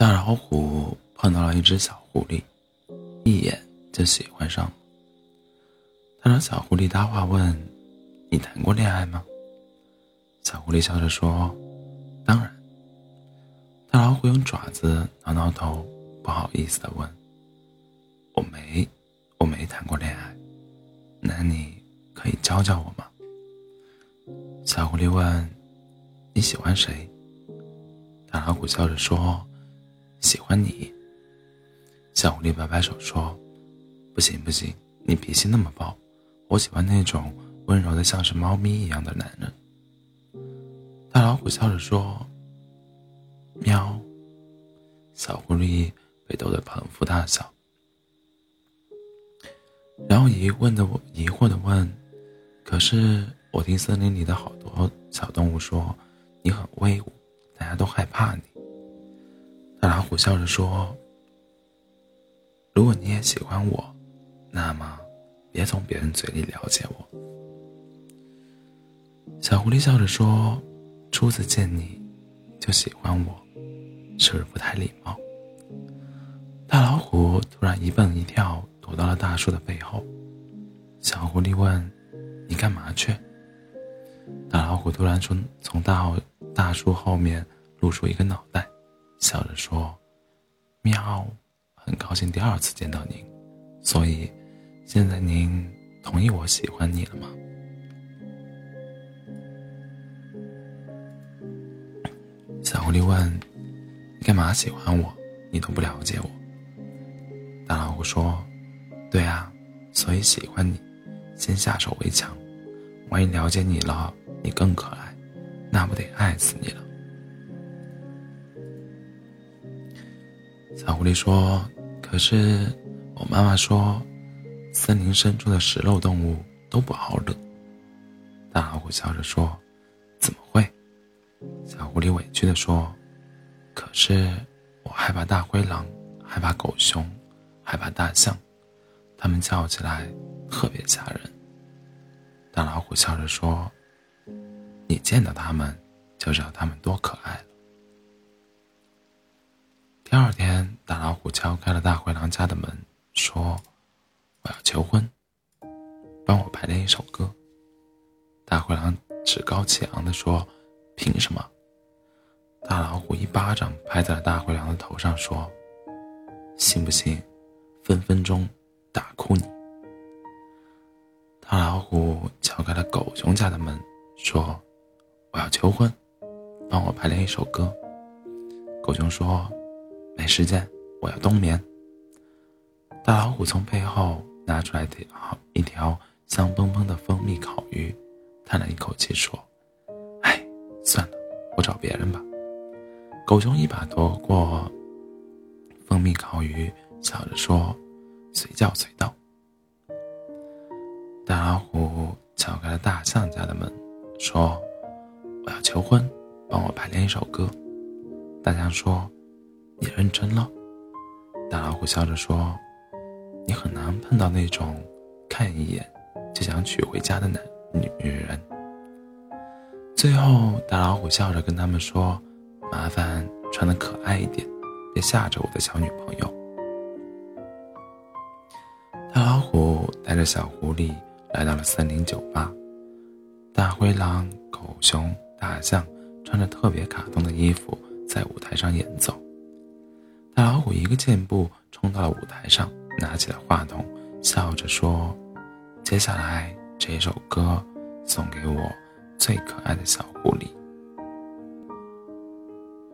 大老虎碰到了一只小狐狸，一眼就喜欢上了。他让小狐狸搭话问：“你谈过恋爱吗？”小狐狸笑着说：“当然。”大老虎用爪子挠挠头，不好意思的问：“我没，我没谈过恋爱，那你可以教教我吗？”小狐狸问：“你喜欢谁？”大老虎笑着说：“喜欢你。”小狐狸摆摆手说：“不行不行，你脾气那么暴，我喜欢那种温柔的像是猫咪一样的男人。”大老虎笑着说：“喵。”小狐狸被逗得捧腹大笑，然后疑问的疑惑的问：“可是我听森林里的好多小动物说，你很威武。”大家都害怕你。大老虎笑着说：“如果你也喜欢我，那么别从别人嘴里了解我。”小狐狸笑着说：“初次见你，就喜欢我，是不是不太礼貌？”大老虎突然一蹦一跳躲到了大树的背后。小狐狸问：“你干嘛去？”大老虎突然从从大。大树后面露出一个脑袋，笑着说：“喵，很高兴第二次见到您，所以现在您同意我喜欢你了吗？”小狐狸问：“你干嘛喜欢我？你都不了解我。”大老虎说：“对啊，所以喜欢你，先下手为强，万一了解你了，你更可爱。”那不得爱死你了！小狐狸说：“可是我妈妈说，森林深处的食肉动物都不好惹。”大老虎笑着说：“怎么会？”小狐狸委屈的说：“可是我害怕大灰狼，害怕狗熊，害怕大象，它们叫起来特别吓人。”大老虎笑着说。你见到它们，就知道它们多可爱了。第二天，敲开了大灰狼家的门，说：“我要求婚，帮我排练一首歌。”大灰狼趾高气昂地说：“凭什么？”大老虎一巴掌拍在了大灰狼的头上，说：“信不信，分分钟打哭你？”大老虎敲开了狗熊家的门，说。我要求婚，帮我排练一首歌。狗熊说：“没时间，我要冬眠。”大老虎从背后拿出来条一条香喷喷的蜂蜜烤鱼，叹了一口气说：“哎，算了，我找别人吧。”狗熊一把夺过蜂蜜烤鱼，笑着说：“随叫随到。”大老虎敲开了大象家的门，说。我要求婚，帮我排练一首歌。大象说：“你认真了。”大老虎笑着说：“你很难碰到那种看一眼就想娶回家的男女人。”最后，大老虎笑着跟他们说：“麻烦穿的可爱一点，别吓着我的小女朋友。”大老虎带着小狐狸来到了森林酒吧，大灰狼、狗熊。大象穿着特别卡通的衣服在舞台上演奏。大老虎一个箭步冲到了舞台上，拿起了话筒，笑着说：“接下来这首歌送给我最可爱的小狐狸。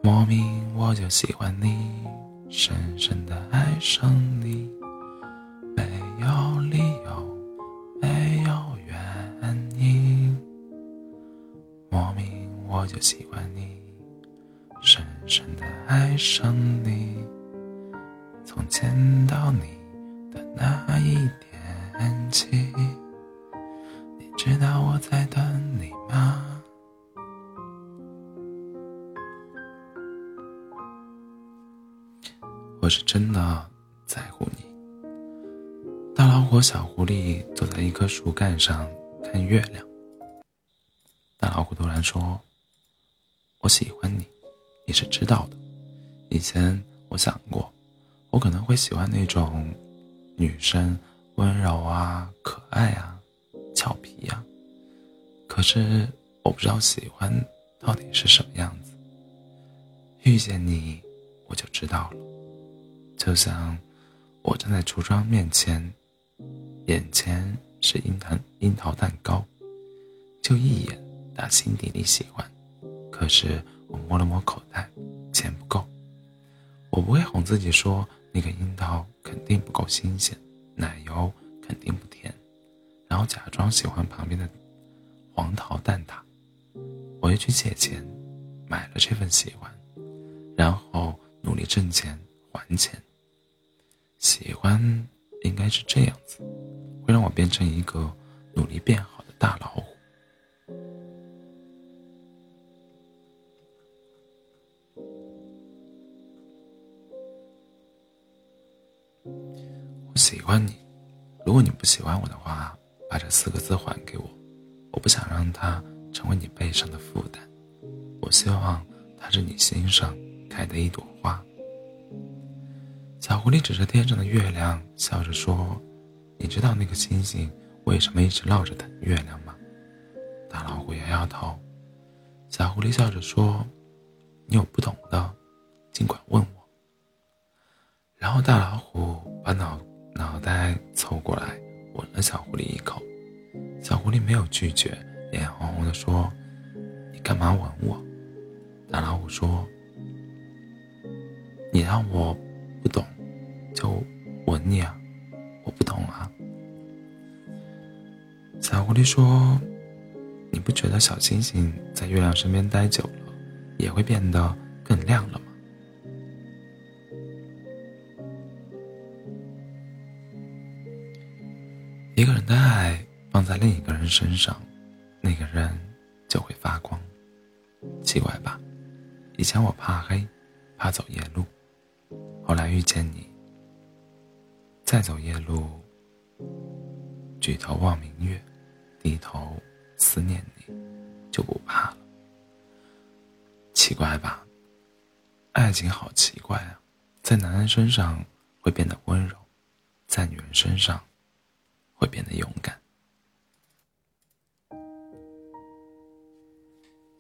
莫名我就喜欢你，深深的爱上你。”没有理由，没有原因。莫名我就喜欢你，深深的爱上你。从见到你的那一天起，你知道我在等你吗？我是真的在乎你。大老虎、小狐狸坐在一棵树干上看月亮。大老虎突然说。我喜欢你，你是知道的。以前我想过，我可能会喜欢那种女生温柔啊、可爱啊、俏皮呀。可是我不知道喜欢到底是什么样子。遇见你，我就知道了。就像我站在橱窗面前，眼前是樱桃樱桃蛋糕，就一眼打心底里喜欢。可是我摸了摸口袋，钱不够。我不会哄自己说那个樱桃肯定不够新鲜，奶油肯定不甜，然后假装喜欢旁边的黄桃蛋挞。我会去借钱，买了这份喜欢，然后努力挣钱还钱。喜欢应该是这样子，会让我变成一个努力变好的大老虎。你，如果你不喜欢我的话，把这四个字还给我。我不想让它成为你背上的负担，我希望它是你心上开的一朵花。小狐狸指着天上的月亮，笑着说：“你知道那个星星为什么一直绕着等月亮吗？”大老虎摇摇头。小狐狸笑着说：“你有不懂的，尽管问我。”然后大老虎把脑。再凑过来吻了小狐狸一口，小狐狸没有拒绝，脸红红的说：“你干嘛吻我？”大老虎说：“你让我不懂，就吻你啊，我不懂啊。”小狐狸说：“你不觉得小星星在月亮身边待久了，也会变得更亮了吗？”的爱放在另一个人身上，那个人就会发光。奇怪吧？以前我怕黑，怕走夜路，后来遇见你，再走夜路，举头望明月，低头思念你，就不怕了。奇怪吧？爱情好奇怪啊，在男人身上会变得温柔，在女人身上。会变得勇敢。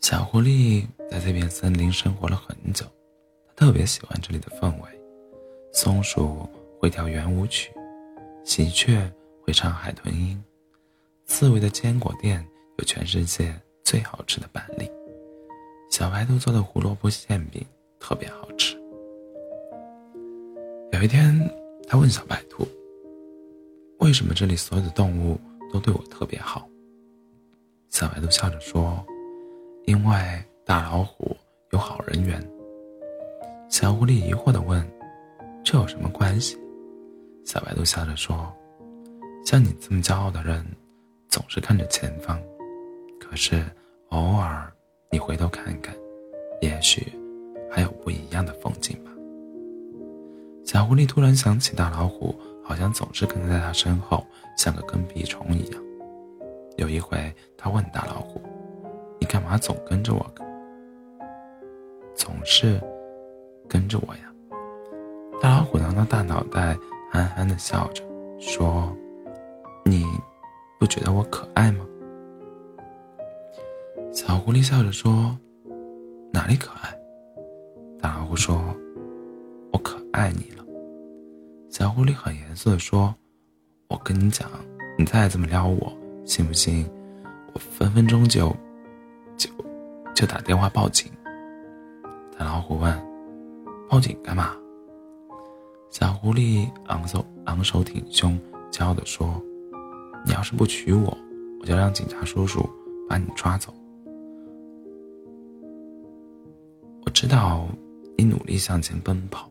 小狐狸在这片森林生活了很久，它特别喜欢这里的氛围。松鼠会跳圆舞曲，喜鹊会唱海豚音，刺猬的坚果店有全世界最好吃的板栗，小白兔做的胡萝卜馅饼特别好吃。有一天，他问小白兔。为什么这里所有的动物都对我特别好？小白兔笑着说：“因为大老虎有好人缘。”小狐狸疑惑地问：“这有什么关系？”小白兔笑着说：“像你这么骄傲的人，总是看着前方，可是偶尔你回头看看，也许还有不一样的风景吧。”小狐狸突然想起大老虎。好像总是跟在他身后，像个跟屁虫一样。有一回，他问大老虎：“你干嘛总跟着我？总是跟着我呀？”大老虎挠挠大脑袋，憨憨的笑着说：“你不觉得我可爱吗？”小狐狸笑着说：“哪里可爱？”大老虎说：“我可爱你了。”小狐狸很严肃地说：“我跟你讲，你再这么撩我，信不信我分分钟就就就打电话报警？”大老虎问：“报警干嘛？”小狐狸昂首昂首挺胸，骄傲地说：“你要是不娶我，我就让警察叔叔把你抓走。”我知道你努力向前奔跑，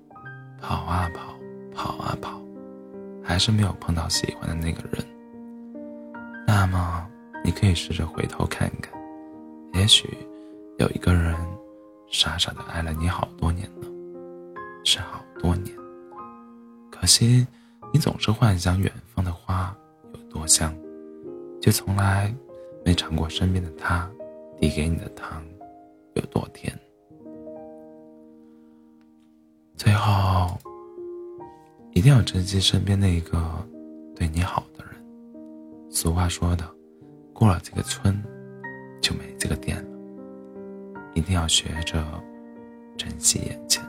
跑啊跑。跑啊跑，还是没有碰到喜欢的那个人。那么，你可以试着回头看看，也许有一个人傻傻的爱了你好多年了，是好多年。可惜，你总是幻想远方的花有多香，却从来没尝过身边的他递给你的糖有多甜。最后。一定要珍惜身边那一个对你好的人。俗话说的，过了这个村，就没这个店了。一定要学着珍惜眼前。